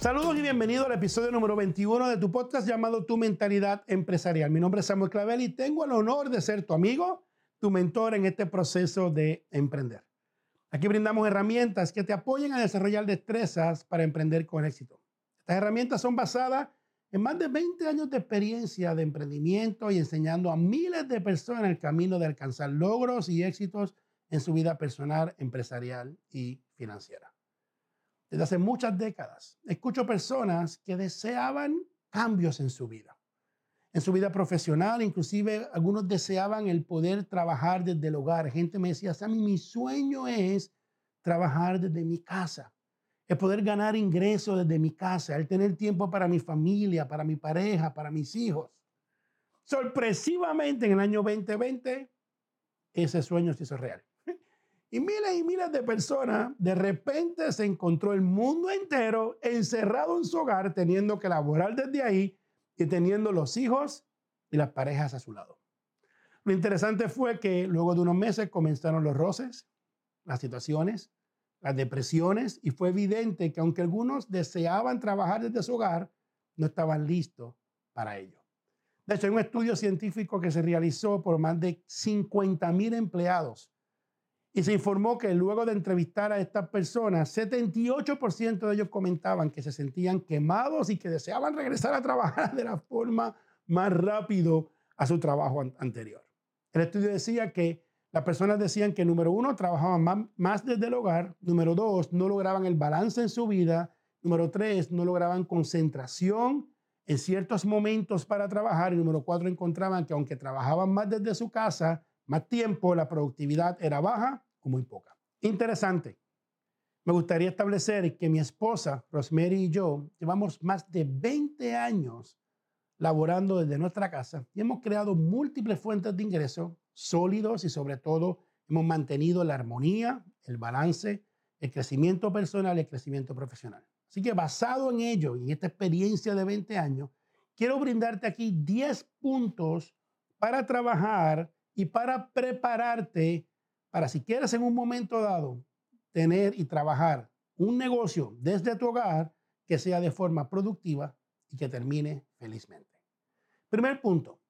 Saludos y bienvenido al episodio número 21 de tu podcast llamado Tu Mentalidad Empresarial. Mi nombre es Samuel Clavel y tengo el honor de ser tu amigo, tu mentor en este proceso de emprender. Aquí brindamos herramientas que te apoyen a desarrollar destrezas para emprender con éxito. Estas herramientas son basadas en más de 20 años de experiencia de emprendimiento y enseñando a miles de personas el camino de alcanzar logros y éxitos en su vida personal, empresarial y financiera. Desde hace muchas décadas escucho personas que deseaban cambios en su vida, en su vida profesional, inclusive algunos deseaban el poder trabajar desde el hogar. Gente me decía, Sammy, mi sueño es trabajar desde mi casa el poder ganar ingresos desde mi casa, el tener tiempo para mi familia, para mi pareja, para mis hijos. Sorpresivamente en el año 2020, ese sueño se hizo real. Y miles y miles de personas de repente se encontró el mundo entero encerrado en su hogar, teniendo que laborar desde ahí y teniendo los hijos y las parejas a su lado. Lo interesante fue que luego de unos meses comenzaron los roces, las situaciones, las depresiones y fue evidente que aunque algunos deseaban trabajar desde su hogar, no estaban listos para ello. De hecho, hay un estudio científico que se realizó por más de 50 mil empleados y se informó que luego de entrevistar a estas personas, 78% de ellos comentaban que se sentían quemados y que deseaban regresar a trabajar de la forma más rápido a su trabajo anterior. El estudio decía que las personas decían que, número uno, trabajaban más, desde el hogar, número dos, no lograban el balance en su vida, número tres, no lograban concentración en ciertos momentos para trabajar, y número cuatro, encontraban que aunque trabajaban más desde su casa, más tiempo, la productividad era baja o muy poca. Interesante. Me gustaría establecer que mi esposa, Rosemary y yo, llevamos más de 20 años laborando desde nuestra casa y hemos creado múltiples fuentes de ingreso sólidos y sobre todo hemos mantenido la armonía, el balance, el crecimiento personal y el crecimiento profesional. Así que basado en ello y en esta experiencia de 20 años, quiero brindarte aquí 10 puntos para trabajar y para prepararte para si quieres en un momento dado tener y trabajar un negocio desde tu hogar que sea de forma productiva y que termine felizmente. Primer punto,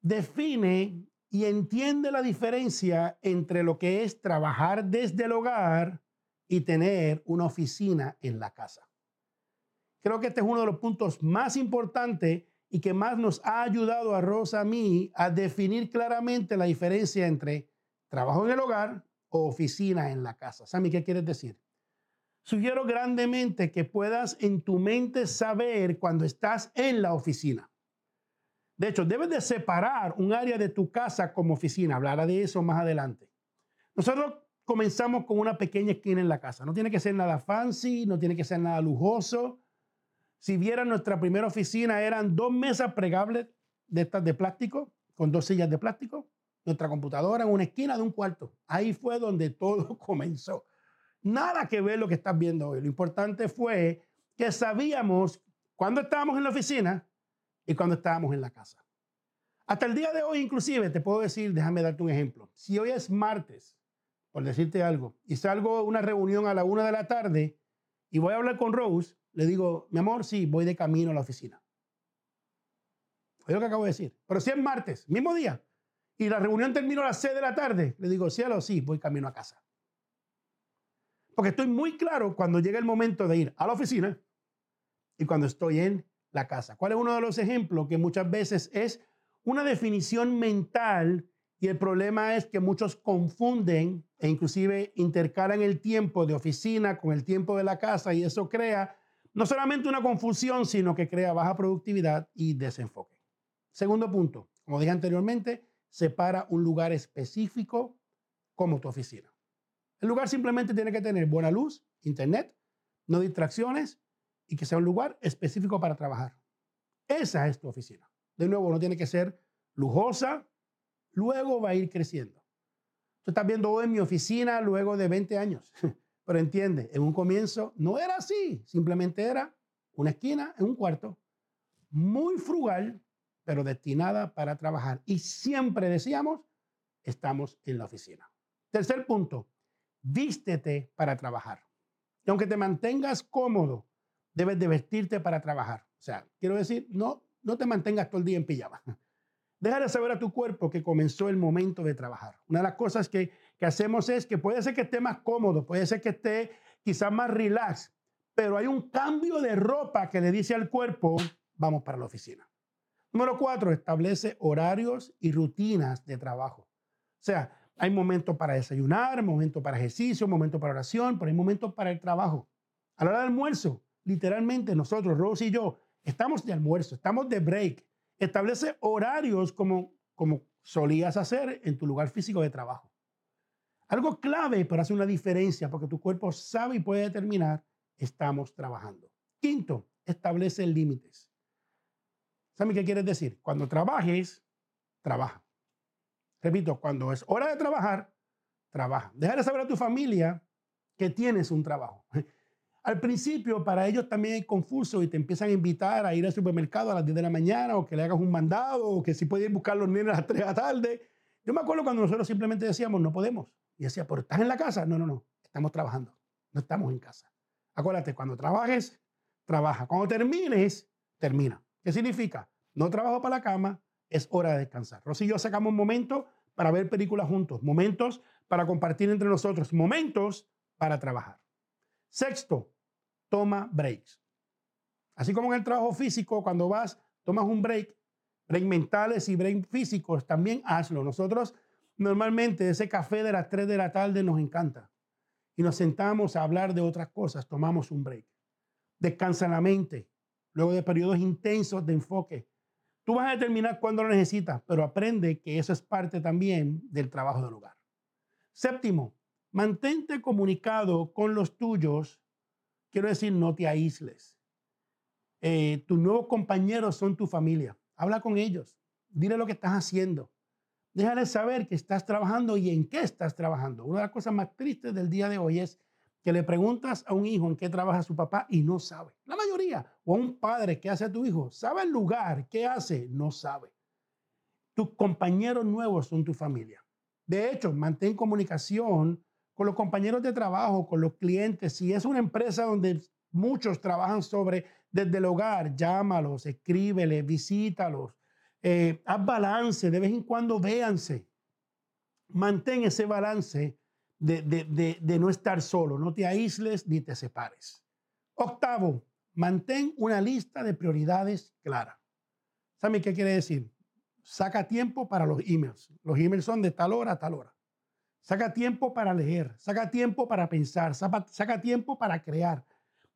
define y entiende la diferencia entre lo que es trabajar desde el hogar y tener una oficina en la casa. Creo que este es uno de los puntos más importantes y que más nos ha ayudado a Rosa a mí a definir claramente la diferencia entre trabajo en el hogar o oficina en la casa. Sammy, ¿qué quieres decir? Sugiero grandemente que puedas en tu mente saber cuando estás en la oficina. De hecho, debes de separar un área de tu casa como oficina. Hablará de eso más adelante. Nosotros comenzamos con una pequeña esquina en la casa. No tiene que ser nada fancy, no tiene que ser nada lujoso. Si vieran nuestra primera oficina, eran dos mesas plegables de estas de plástico, con dos sillas de plástico, nuestra computadora en una esquina de un cuarto. Ahí fue donde todo comenzó. Nada que ver lo que estás viendo hoy. Lo importante fue que sabíamos cuando estábamos en la oficina y cuando estábamos en la casa. Hasta el día de hoy, inclusive, te puedo decir, déjame darte un ejemplo. Si hoy es martes, por decirte algo, y salgo a una reunión a la una de la tarde y voy a hablar con Rose, le digo, mi amor, sí, voy de camino a la oficina. Es lo que acabo de decir. Pero si es martes, mismo día, y la reunión termina a las seis de la tarde, le digo, cielo, sí, voy camino a casa. Porque estoy muy claro cuando llega el momento de ir a la oficina y cuando estoy en la casa. ¿Cuál es uno de los ejemplos? Que muchas veces es una definición mental y el problema es que muchos confunden e inclusive intercalan el tiempo de oficina con el tiempo de la casa y eso crea no solamente una confusión, sino que crea baja productividad y desenfoque. Segundo punto, como dije anteriormente, separa un lugar específico como tu oficina. El lugar simplemente tiene que tener buena luz, internet, no distracciones y que sea un lugar específico para trabajar. Esa es tu oficina. De nuevo, no tiene que ser lujosa, luego va a ir creciendo. Tú estás viendo hoy mi oficina luego de 20 años, pero entiende, en un comienzo no era así, simplemente era una esquina en un cuarto, muy frugal, pero destinada para trabajar. Y siempre decíamos, estamos en la oficina. Tercer punto, vístete para trabajar. Y aunque te mantengas cómodo, debes de vestirte para trabajar. O sea, quiero decir, no, no te mantengas todo el día en pijama. Deja de saber a tu cuerpo que comenzó el momento de trabajar. Una de las cosas que, que hacemos es que puede ser que esté más cómodo, puede ser que esté quizás más relax, pero hay un cambio de ropa que le dice al cuerpo, vamos para la oficina. Número cuatro, establece horarios y rutinas de trabajo. O sea, hay momentos para desayunar, momentos para ejercicio, momentos para oración, pero hay momentos para el trabajo. A la hora del almuerzo, literalmente nosotros, Rose y yo, estamos de almuerzo, estamos de break. Establece horarios como, como solías hacer en tu lugar físico de trabajo. Algo clave para hacer una diferencia, porque tu cuerpo sabe y puede determinar, estamos trabajando. Quinto, establece límites. ¿Saben qué quieres decir? Cuando trabajes, trabaja. Repito, cuando es hora de trabajar, trabaja. Deja de saber a tu familia que tienes un trabajo. Al principio, para ellos también es confuso y te empiezan a invitar a ir al supermercado a las 10 de la mañana o que le hagas un mandado o que si puedes buscar a los niños a las 3 de la tarde. Yo me acuerdo cuando nosotros simplemente decíamos, no podemos. Y decía, pero ¿estás en la casa? No, no, no. Estamos trabajando. No estamos en casa. Acuérdate, cuando trabajes, trabaja. Cuando termines, termina. ¿Qué significa? No trabajo para la cama, es hora de descansar. Rosy y yo sacamos momentos para ver películas juntos, momentos para compartir entre nosotros, momentos para trabajar. Sexto, toma breaks. Así como en el trabajo físico, cuando vas, tomas un break, break mentales y break físicos, también hazlo. Nosotros normalmente ese café de las 3 de la tarde nos encanta y nos sentamos a hablar de otras cosas, tomamos un break. Descansa la mente, luego de periodos intensos de enfoque. Tú vas a determinar cuándo lo necesitas, pero aprende que eso es parte también del trabajo del hogar. Séptimo, mantente comunicado con los tuyos Quiero decir, no te aísles. Eh, tus nuevos compañeros son tu familia. Habla con ellos. Dile lo que estás haciendo. Déjales saber que estás trabajando y en qué estás trabajando. Una de las cosas más tristes del día de hoy es que le preguntas a un hijo en qué trabaja su papá y no sabe. O a un padre qué hace a tu hijo. Sabe el lugar, qué hace, no sabe. Tus compañeros nuevos son tu familia. De hecho, mantén comunicación con los compañeros de trabajo, con los clientes. Si es una empresa donde muchos trabajan sobre desde el hogar, llámalos, escríbeles, visítalos, eh, haz balance, de vez en cuando véanse. Mantén ese balance de, de no estar solo, no te aísles ni te separes. Octavo, mantén una lista de prioridades clara. ¿Saben qué quiere decir? Saca tiempo para los emails. Los emails son de tal hora a tal hora. Saca tiempo para leer, saca tiempo para pensar, saca, tiempo para crear.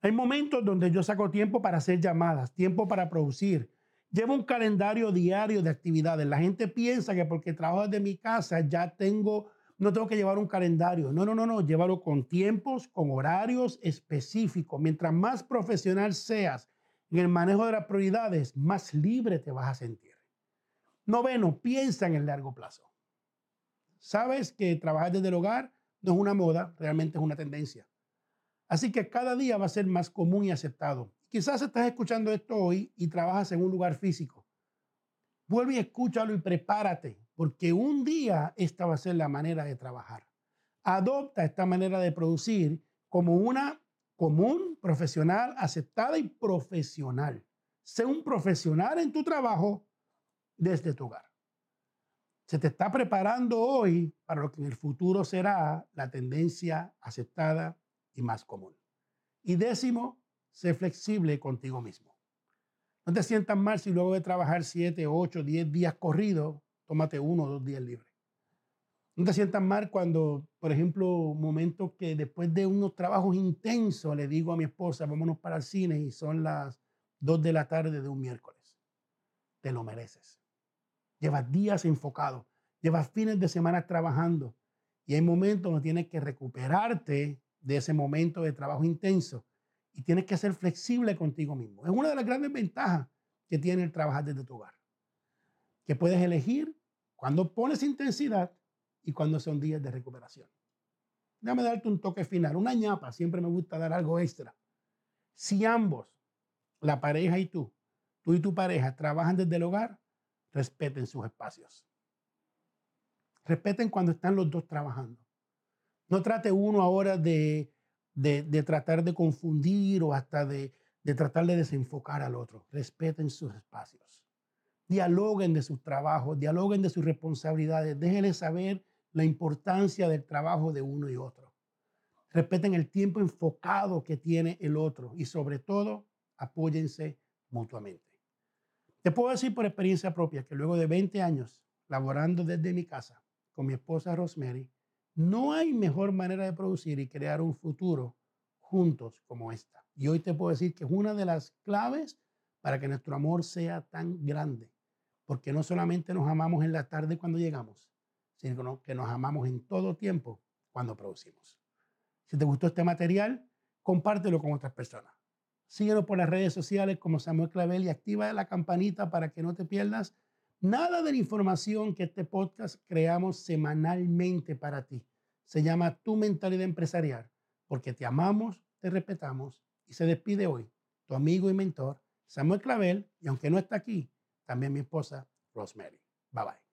Hay momentos donde yo saco tiempo para hacer llamadas, tiempo para producir. Llevo un calendario diario de actividades. La gente piensa que porque trabajo desde mi casa ya tengo, no tengo que llevar un calendario. No, no, no, no. Llévalo con tiempos, con horarios específicos. Mientras más profesional seas en el manejo de las prioridades, más libre te vas a sentir. Noveno, piensa en el largo plazo. Sabes que trabajar desde el hogar no es una moda, realmente es una tendencia. Así que cada día va a ser más común y aceptado. Quizás estás escuchando esto hoy y trabajas en un lugar físico. Vuelve y escúchalo y prepárate, porque un día esta va a ser la manera de trabajar. Adopta esta manera de producir como una común, profesional, aceptada y profesional. Sé un profesional en tu trabajo desde tu hogar se te está preparando hoy para lo que en el futuro será la tendencia aceptada y más común. Y décimo, sé flexible contigo mismo. No te sientas mal si luego de trabajar 7, 8, 10 días corridos, tómate uno o dos días libres. No te sientas mal cuando, por ejemplo, momentos que después de unos trabajos intensos le digo a mi esposa, vámonos para el cine y son las 2 de la tarde de un miércoles. Te lo mereces. Llevas días enfocado, llevas fines de semana trabajando y hay momentos donde tienes que recuperarte de ese momento de trabajo intenso y tienes que ser flexible contigo mismo. Es una de las grandes ventajas que tiene el trabajar desde tu hogar, que puedes elegir cuando pones intensidad y cuando son días de recuperación. Déjame darte un toque final, una ñapa, siempre me gusta dar algo extra. Si ambos, la pareja y tú, tú y tu pareja trabajan desde el hogar, respeten sus espacios. Respeten cuando están los dos trabajando. No trate uno ahora de, de, tratar de confundir o hasta de, de tratar de desenfocar al otro. Respeten sus espacios. Dialoguen de sus trabajos, dialoguen de sus responsabilidades. Déjenle saber la importancia del trabajo de uno y otro. Respeten el tiempo enfocado que tiene el otro y sobre todo apóyense mutuamente. Te puedo decir por experiencia propia que luego de 20 años laborando desde mi casa con mi esposa Rosemary, no hay mejor manera de producir y crear un futuro juntos como esta. Y hoy te puedo decir que es una de las claves para que nuestro amor sea tan grande, porque no solamente nos amamos en la tarde cuando llegamos, sino que nos amamos en todo tiempo cuando producimos. Si te gustó este material, compártelo con otras personas. Síguenos por las redes sociales como Samuel Clavel y activa la campanita para que no te pierdas nada de la información que este podcast creamos semanalmente para ti. Se llama Tu Mentalidad Empresarial, porque te amamos, te respetamos y se despide hoy tu amigo y mentor Samuel Clavel y aunque no está aquí, también mi esposa Rosemary. Bye bye.